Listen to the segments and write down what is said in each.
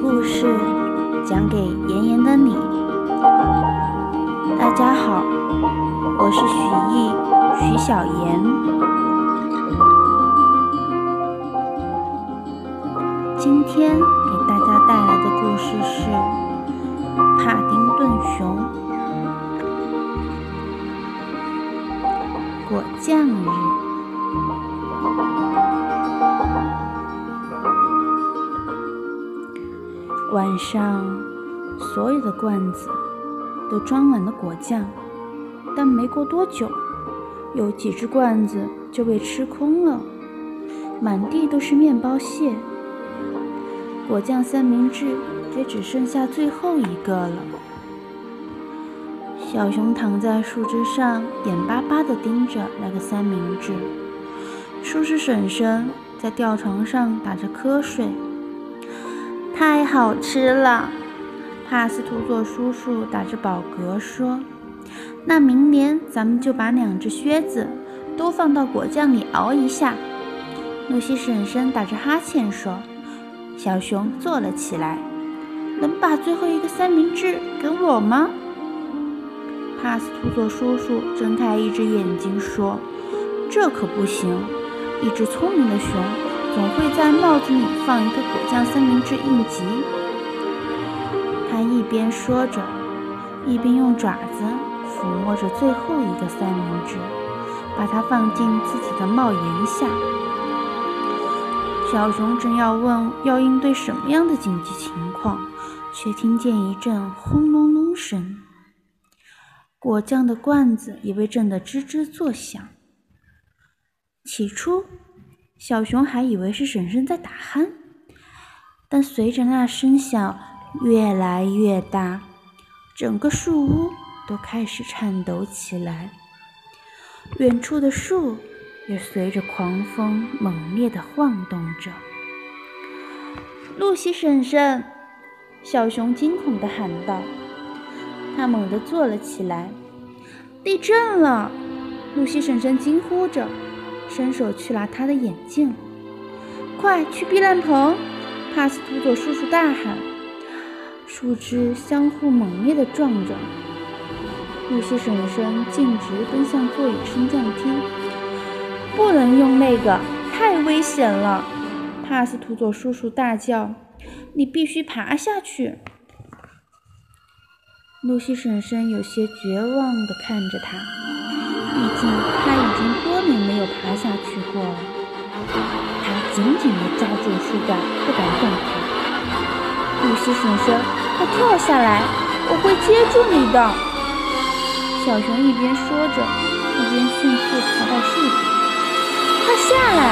故事讲给炎炎的你。大家好，我是许艺许小妍。今天给大家带来的故事是《帕丁顿熊》果酱日。晚上，所有的罐子都装满了果酱，但没过多久，有几只罐子就被吃空了，满地都是面包屑。果酱三明治也只剩下最后一个了。小熊躺在树枝上，眼巴巴地盯着那个三明治。叔叔婶婶在吊床上打着瞌睡。太好吃了，帕斯图佐叔叔打着饱嗝说：“那明年咱们就把两只靴子都放到果酱里熬一下。”露西婶婶打着哈欠说：“小熊坐了起来，能把最后一个三明治给我吗？”帕斯图佐叔叔睁开一只眼睛说：“这可不行，一只聪明的熊。”总会在帽子里放一个果酱三明治应急。他一边说着，一边用爪子抚摸着最后一个三明治，把它放进自己的帽檐下。小熊正要问要应对什么样的紧急情况，却听见一阵轰隆隆声，果酱的罐子也被震得吱吱作响。起初。小熊还以为是婶婶在打鼾，但随着那声响越来越大，整个树屋都开始颤抖起来，远处的树也随着狂风猛烈地晃动着。露西婶婶，小熊惊恐地喊道。他猛地坐了起来。地震了！露西婶婶惊呼着。伸手去拿他的眼镜，快去避难棚！帕斯图佐叔叔大喊。树枝相互猛烈地撞着，露西婶婶径直奔向座椅升降梯。不能用那个，太危险了！帕斯图佐叔叔大叫：“你必须爬下去！”露西婶婶有些绝望地看着他，毕竟经多年没有爬下去过了。他紧紧地抓住树干，不敢动弹。露西婶婶，快跳下来，我会接住你的。小熊一边说着，一边迅速爬到树顶。快下来！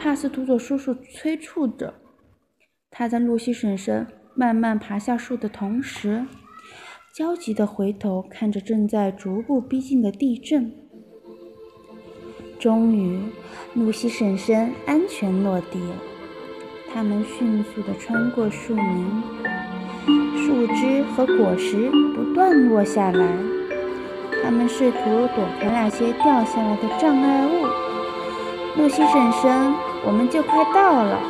帕斯图佐叔叔催促着。他在露西婶婶慢慢爬下树的同时。焦急地回头看着正在逐步逼近的地震，终于，露西婶婶安全落地了。他们迅速地穿过树林，树枝和果实不断落下来。他们试图躲开那些掉下来的障碍物。露西婶婶，我们就快到了！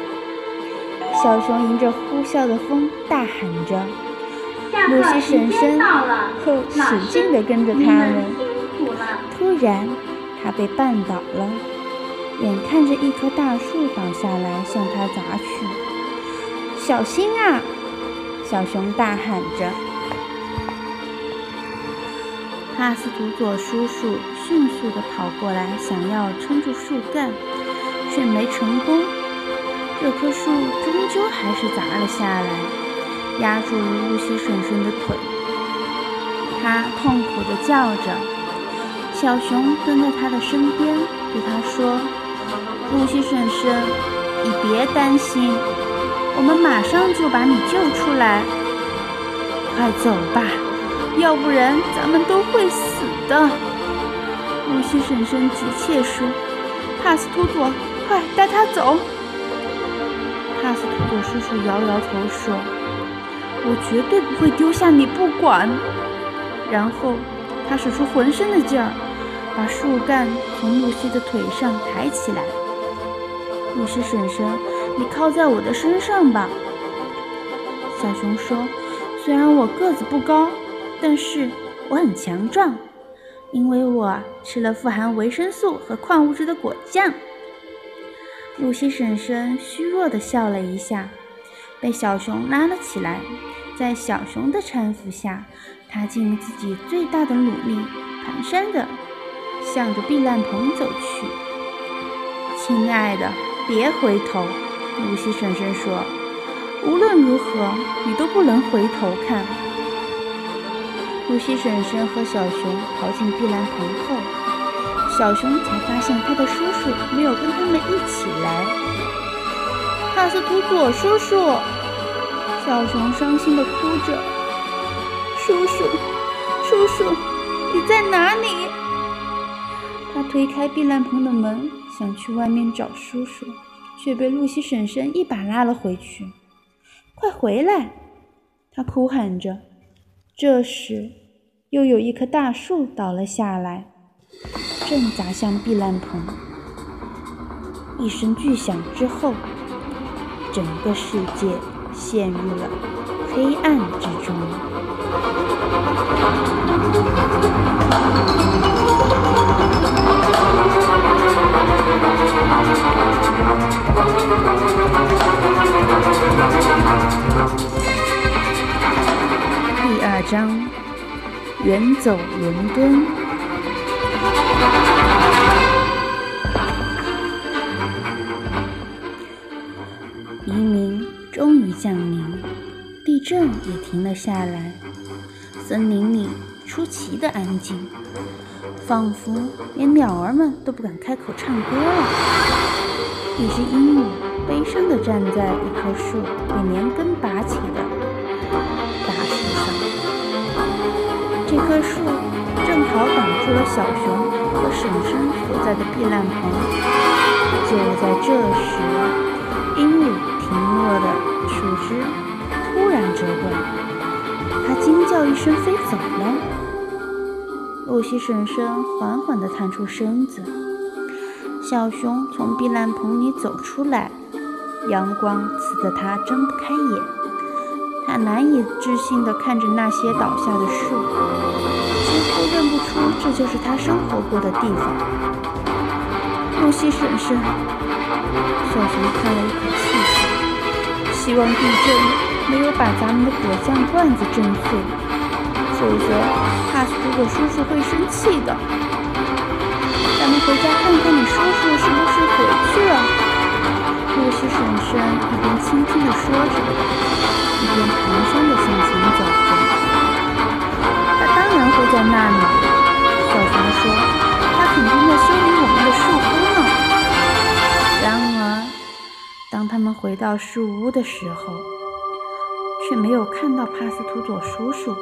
小熊迎着呼啸的风大喊着。露西婶婶后使劲地跟着他们。突然，他被绊倒了，眼看着一棵大树倒下来向他砸去。小心啊！小熊大喊着。帕斯图佐叔叔迅速地跑过来，想要撑住树干，却没成功。这棵树终究还是砸了下来。压住了露西婶婶的腿，他痛苦地叫着。小熊蹲在他的身边，对他说：“露西婶婶，你别担心，我们马上就把你救出来。快走吧，要不然咱们都会死的。”露西婶婶急切说：“帕斯图佐，快带他走！”帕斯图佐叔叔摇摇头说。我绝对不会丢下你不管。然后他使出浑身的劲儿，把树干从露西的腿上抬起来。露西婶婶，你靠在我的身上吧。小熊说：“虽然我个子不高，但是我很强壮，因为我吃了富含维生素和矿物质的果酱。”露西婶婶虚弱地笑了一下，被小熊拉了起来。在小熊的搀扶下，她尽自己最大的努力，蹒跚地向着避难棚走去。亲爱的，别回头，露西婶婶说：“无论如何，你都不能回头看。”露西婶婶和小熊跑进避难棚后，小熊才发现他的叔叔没有跟他们一起来。帕斯图佐叔叔。小熊伤心地哭着：“叔叔，叔叔，你在哪里？”推开避难棚的门，想去外面找叔叔，却被露西婶婶一把拉了回去。“快回来！”他哭喊着。这时，又有一棵大树倒了下来，正砸向避难棚。一声巨响之后，整个世界。陷入了黑暗之中。第二章：远走伦敦。黎明。终于降临，地震也停了下来，森林里出奇的安静，仿佛连鸟儿们都不敢开口唱歌了。一只鹦鹉悲伤地站在一棵树被连根拔起的大树上，这棵树正好挡住了小熊和婶婶所在的避难棚。就在这时，鹦鹉。停落的树枝突然折断，它惊叫一声飞走了。露西婶婶缓缓地探出身子，小熊从避难棚里走出来，阳光刺得它睁不开眼。它难以置信地看着那些倒下的树，几乎认不出这就是它生活过的地方。露西婶婶，小熊叹了一口气。希望地震没有把咱们的果酱罐子震碎，否则帕斯图佐叔叔会生气的。咱们回家看看你叔叔是不是回去了。露西婶婶一边轻轻地说着，一边蹒跚地向前走着。他当然会在那里，小熊说，他肯定在修理我们的树屋呢。然而当他们回到树屋的时候，却没有看到帕斯图佐叔叔，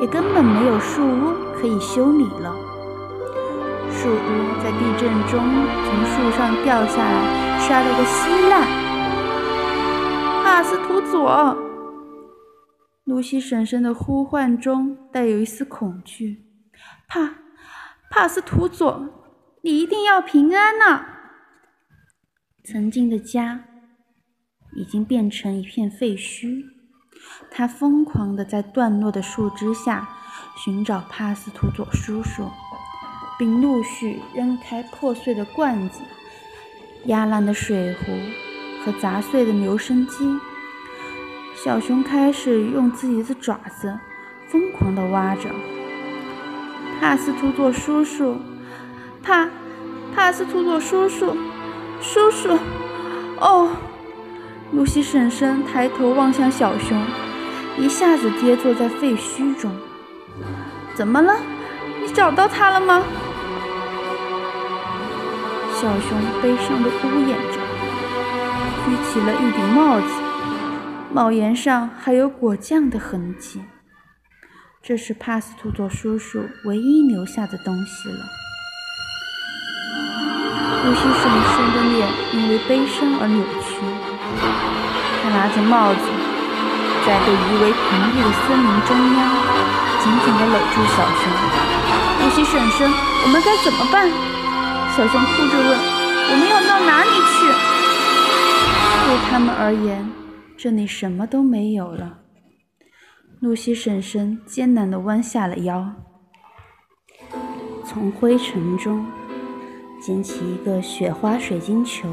也根本没有树屋可以修理了。树屋在地震中从树上掉下来，摔了个稀烂。帕斯图佐，露西婶婶的呼唤中带有一丝恐惧。帕，帕斯图佐，你一定要平安呐！曾经的家已经变成一片废墟，他疯狂地在断落的树枝下寻找帕斯图佐叔叔，并陆续扔开破碎的罐子、压烂的水壶和砸碎的留声机。小熊开始用自己的爪子疯狂地挖着帕斯图佐叔叔，帕帕斯图佐叔叔。叔叔，哦，露西婶婶抬头望向小熊，一下子跌坐在废墟中。怎么了？你找到他了吗？小熊悲伤地呜咽着，举起了一顶帽子，帽檐上还有果酱的痕迹。这是帕斯图佐叔叔唯一留下的东西了。露西婶婶的脸因为悲伤而扭曲，她拿着帽子，在被夷为平地的森林中央，紧紧地搂住小熊。露西婶婶，我们该怎么办？小熊哭着问。我们要到哪里去？对他们而言，这里什么都没有了。露西婶婶艰难地弯下了腰，从灰尘中捡起一个雪花水晶球。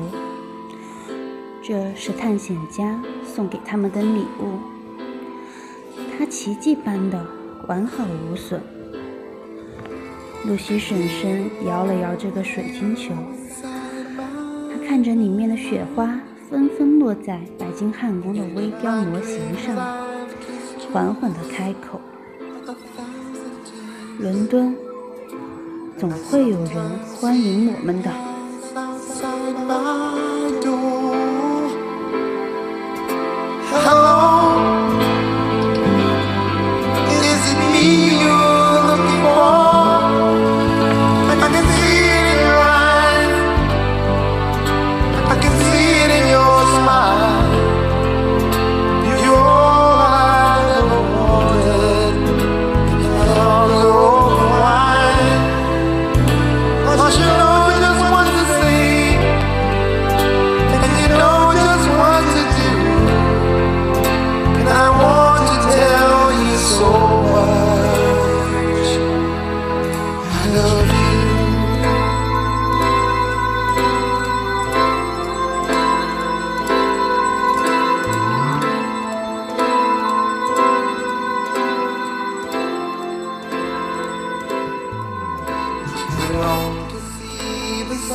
这是探险家送给他们的礼物，它奇迹般的完好无损。露西婶婶摇了摇这个水晶球，她看着里面的雪花纷纷落在白金汉宫的微雕模型上，缓缓地开口：“伦敦，总会有人欢迎我们的。”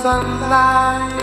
Sunlight